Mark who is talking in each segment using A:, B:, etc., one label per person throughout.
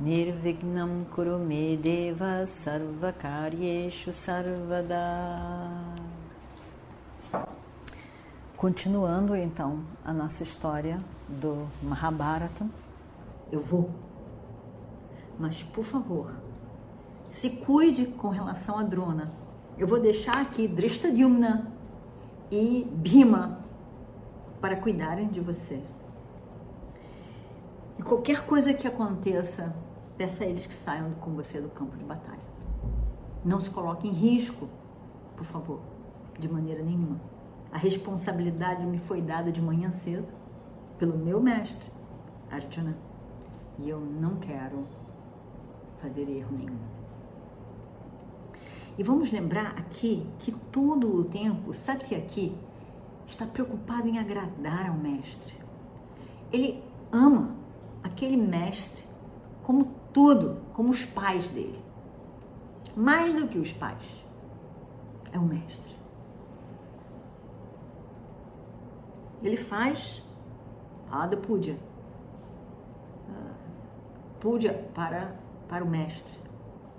A: Nirvignam Kurume Deva Sarvakaryeshu Sarvada Continuando então a nossa história do Mahabharata, eu vou. Mas por favor, se cuide com relação a Drona. Eu vou deixar aqui Drishtadyumna e Bhima para cuidarem de você. E qualquer coisa que aconteça peça a eles que saiam com você do campo de batalha. Não se coloque em risco, por favor, de maneira nenhuma. A responsabilidade me foi dada de manhã cedo pelo meu mestre, Arjuna, e eu não quero fazer erro nenhum. E vamos lembrar aqui que todo o tempo Satyaki está preocupado em agradar ao mestre. Ele ama aquele mestre como tudo, como os pais dele. Mais do que os pais, é o mestre. Ele faz Pada Puja. Puja para, para o mestre.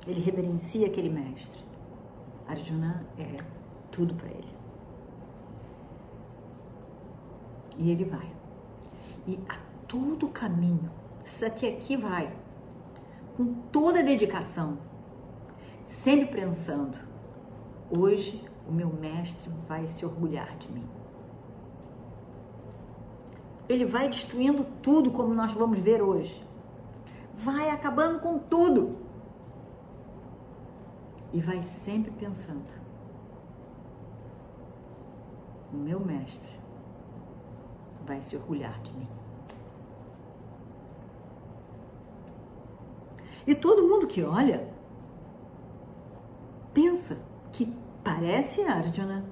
A: Ele reverencia aquele mestre. Arjuna é tudo para ele. E ele vai. E a todo caminho, Satyaki vai com toda a dedicação, sempre pensando: hoje o meu mestre vai se orgulhar de mim. Ele vai destruindo tudo, como nós vamos ver hoje. Vai acabando com tudo. E vai sempre pensando: o meu mestre vai se orgulhar de mim. E todo mundo que olha pensa que parece Arjuna.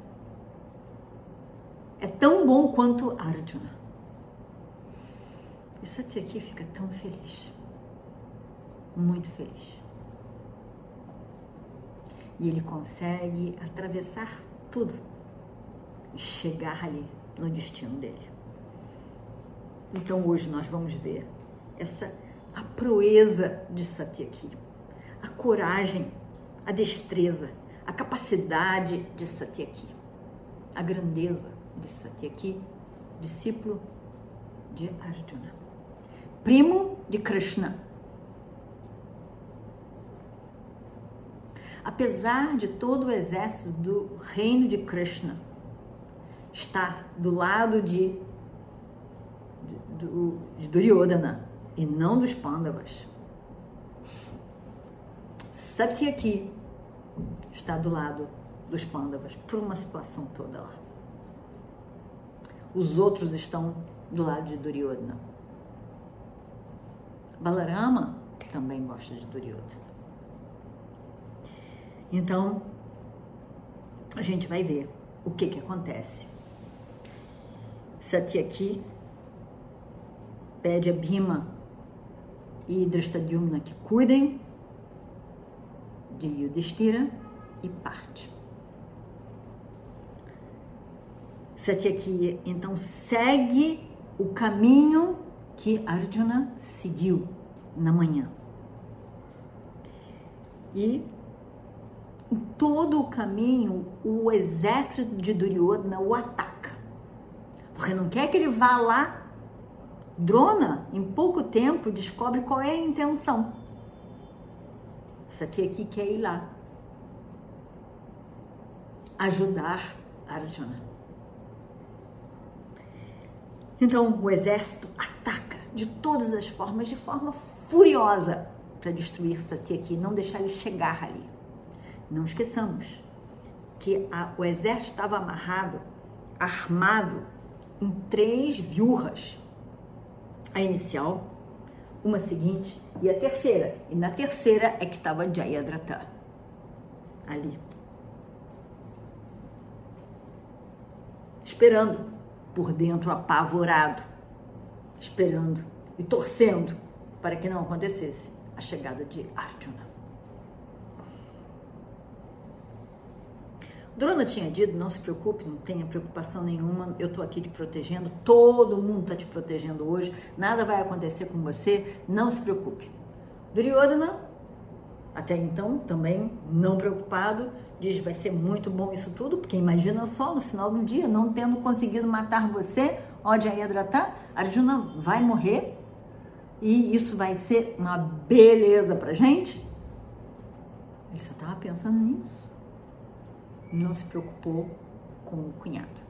A: É tão bom quanto Arjuna. E Satyaki fica tão feliz. Muito feliz. E ele consegue atravessar tudo e chegar ali no destino dele. Então hoje nós vamos ver essa a proeza de Satyaki, a coragem, a destreza, a capacidade de Satyaki, a grandeza de Satyaki, discípulo de Arjuna, primo de Krishna. Apesar de todo o exército do reino de Krishna estar do lado de, de, de Duryodhana, e não dos Pandavas. Satyaki está do lado dos Pandavas por uma situação toda lá. Os outros estão do lado de Duryodhana. Balarama também gosta de Duryodhana. Então, a gente vai ver o que que acontece. Satyaki pede a Bhima e Drishtadyumna que cuidem de Yudhishthira e parte. Satyaki então segue o caminho que Arjuna seguiu na manhã. E em todo o caminho, o exército de Duryodhana o ataca. Porque não quer que ele vá lá Drona, em pouco tempo, descobre qual é a intenção. Satyaki quer ir lá ajudar Arjuna. Então o exército ataca de todas as formas, de forma furiosa, para destruir Satyaki, não deixar ele chegar ali. Não esqueçamos que a, o exército estava amarrado, armado em três viurras a inicial, uma seguinte e a terceira. E na terceira é que estava Jayadratha. Ali. Esperando, por dentro apavorado, esperando e torcendo para que não acontecesse a chegada de Arjuna. Drona tinha dito, não se preocupe, não tenha preocupação nenhuma, eu estou aqui te protegendo, todo mundo está te protegendo hoje, nada vai acontecer com você, não se preocupe. Duryodhana, até então, também não preocupado, diz, vai ser muito bom isso tudo, porque imagina só, no final do dia, não tendo conseguido matar você, ó Jayadratha, Arjuna vai morrer, e isso vai ser uma beleza pra gente. Ele só estava pensando nisso não se preocupou com o cunhado.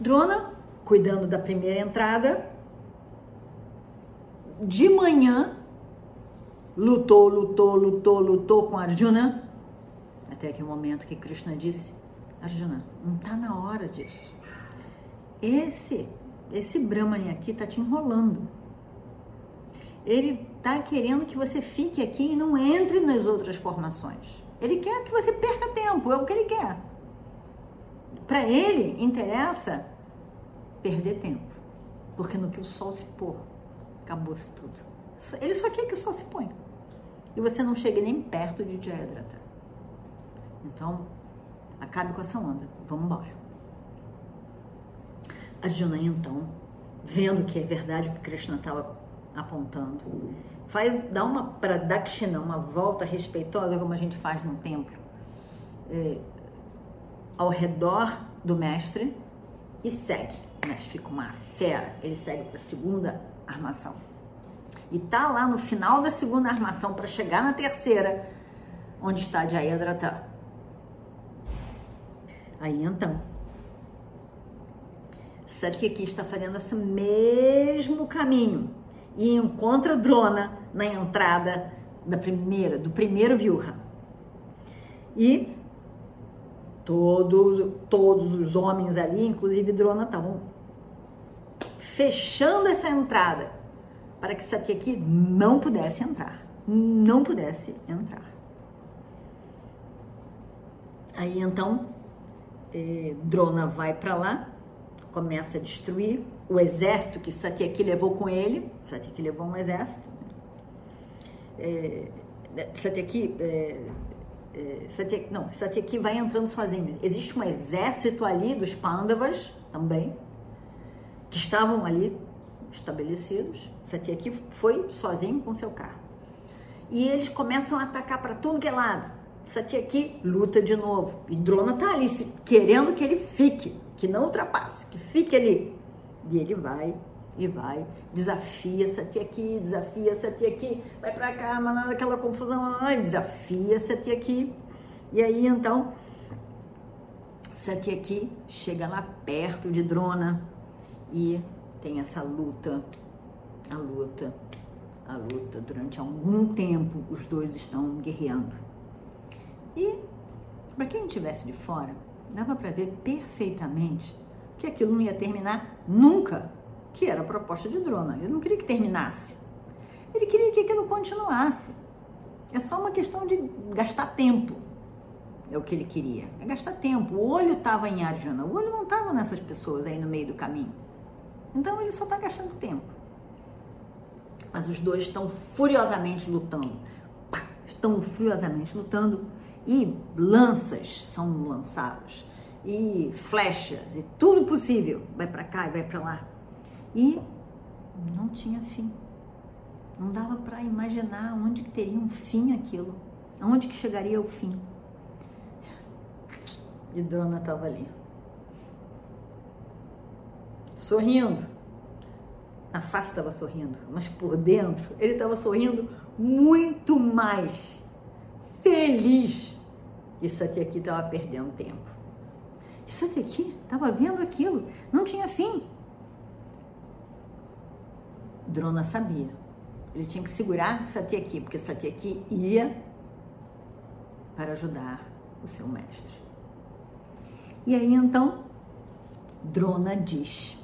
A: Drona, cuidando da primeira entrada, de manhã, lutou, lutou, lutou, lutou com Arjuna, até que o momento que Krishna disse: Arjuna, não está na hora disso. Esse, esse Brahmani aqui está te enrolando. Ele está querendo que você fique aqui e não entre nas outras formações. Ele quer que você perca tempo, é o que ele quer. Para ele, interessa perder tempo. Porque no que o sol se pôr, acabou-se tudo. Ele só quer que o sol se ponha. E você não chegue nem perto de Jayadratha. Então, acabe com essa onda. Vamos embora. A Juna, então, vendo que é verdade o que Krishna estava apontando, faz, dá uma pradakshina, uma volta respeitosa, como a gente faz num templo, é, ao redor do mestre e segue. O mestre fica uma fera, ele segue para a segunda armação. E tá lá no final da segunda armação para chegar na terceira, onde está Jayadratha. Aí então, Satyaki está fazendo esse mesmo caminho e encontra Drona na entrada da primeira, do primeiro Vyuha. E todos, todos os homens ali, inclusive Drona, estavam fechando essa entrada para que Satyaki não pudesse entrar. Não pudesse entrar. Aí então, eh, Drona vai para lá começa a destruir o exército que Satyaki levou com ele. Satyaki levou um exército. É, Satyaki, é, é, Satyaki, não, Satyaki vai entrando sozinho. Existe um exército ali dos Pandavas também, que estavam ali estabelecidos. Satyaki foi sozinho com seu carro. E eles começam a atacar para tudo que é lado. Satyaki luta de novo. E Drona tá ali querendo que ele fique que não ultrapasse, que fique ali. E ele vai e vai, desafia tia aqui, desafia tia aqui, vai para cá, mas aquela confusão, desafia tia aqui. E aí então, tia aqui chega lá perto de Drona e tem essa luta, a luta, a luta. Durante algum tempo os dois estão guerreando. E para quem estivesse de fora, dava para ver perfeitamente que aquilo não ia terminar nunca, que era a proposta de Drona. Ele não queria que terminasse. Ele queria que aquilo continuasse. É só uma questão de gastar tempo. É o que ele queria. É gastar tempo. O olho estava em Arjuna. O olho não estava nessas pessoas aí no meio do caminho. Então ele só está gastando tempo. Mas os dois estão furiosamente lutando. Estão furiosamente lutando e lanças são lançadas e flechas e tudo possível. Vai para cá e vai para lá. E não tinha fim. Não dava para imaginar onde que teria um fim aquilo. Aonde que chegaria o fim? E Drona estava ali. Sorrindo. A face estava sorrindo mas por dentro ele estava sorrindo muito mais feliz. E Satyaki estava perdendo tempo. E Satyaki estava vendo aquilo, não tinha fim. Drona sabia. Ele tinha que segurar Satyaki, porque Satyaki ia para ajudar o seu mestre. E aí então, Drona diz: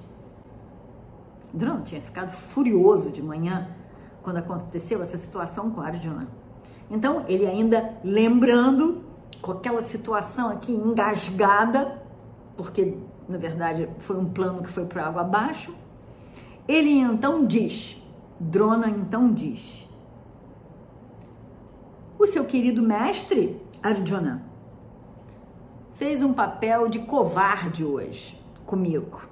A: Drona tinha ficado furioso de manhã quando aconteceu essa situação com Arjuna. Então, ele ainda lembrando com aquela situação aqui engasgada, porque na verdade foi um plano que foi para água abaixo, ele então diz, Drona então diz, o seu querido mestre Arjuna fez um papel de covarde hoje comigo.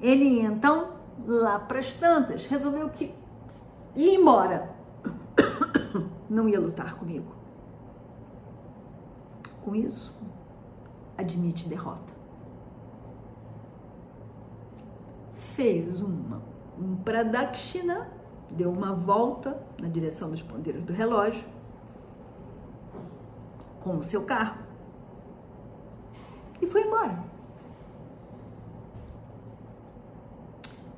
A: Ele então, lá para as tantas, resolveu que ia embora. Não ia lutar comigo. Com isso, admite derrota. Fez uma, um pradakshina, deu uma volta na direção dos ponteiros do relógio com o seu carro e foi embora.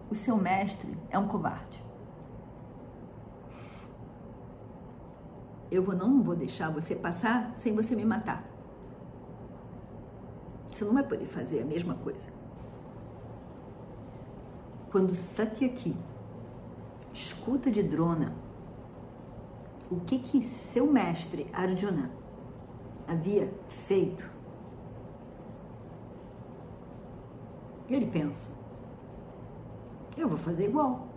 A: O seu mestre é um covarde. Eu vou, não vou deixar você passar sem você me matar. Você não vai poder fazer a mesma coisa. Quando Satyaki escuta de Drona o que que seu mestre Arjuna havia feito, ele pensa: eu vou fazer igual.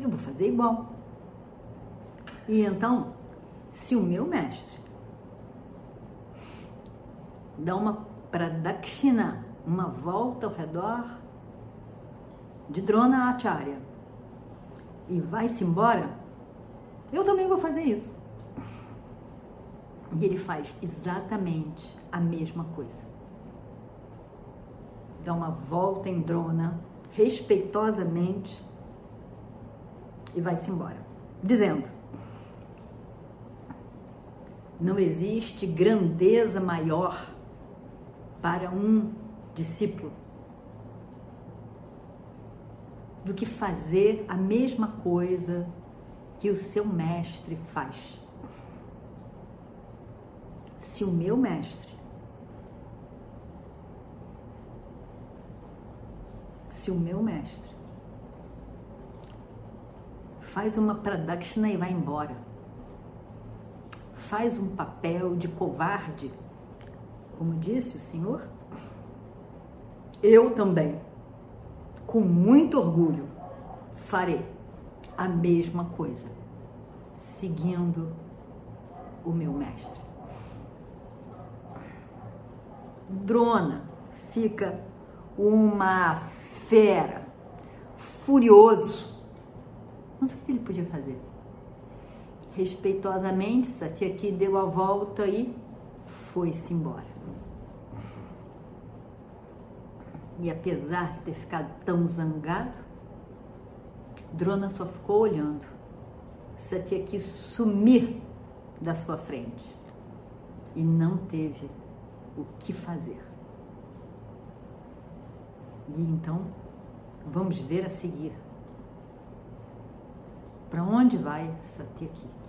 A: Eu vou fazer igual. E então, se o meu mestre dá uma pradakshina, uma volta ao redor de Drona Acharya e vai-se embora, eu também vou fazer isso. E ele faz exatamente a mesma coisa. Dá uma volta em Drona, respeitosamente, e vai-se embora, dizendo: Não existe grandeza maior para um discípulo do que fazer a mesma coisa que o seu mestre faz. Se o meu mestre, se o meu mestre faz uma pradakshina e vai embora, faz um papel de covarde como disse o Senhor, eu também, com muito orgulho, farei a mesma coisa, seguindo o meu mestre. Drona fica uma fera, furioso. Mas o que ele podia fazer? Respeitosamente, Satyaki deu a volta e foi-se embora. E apesar de ter ficado tão zangado, Drona só ficou olhando. Satyaki sumir da sua frente e não teve o que fazer. E então, vamos ver a seguir. Para onde vai Satyaki?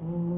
A: Om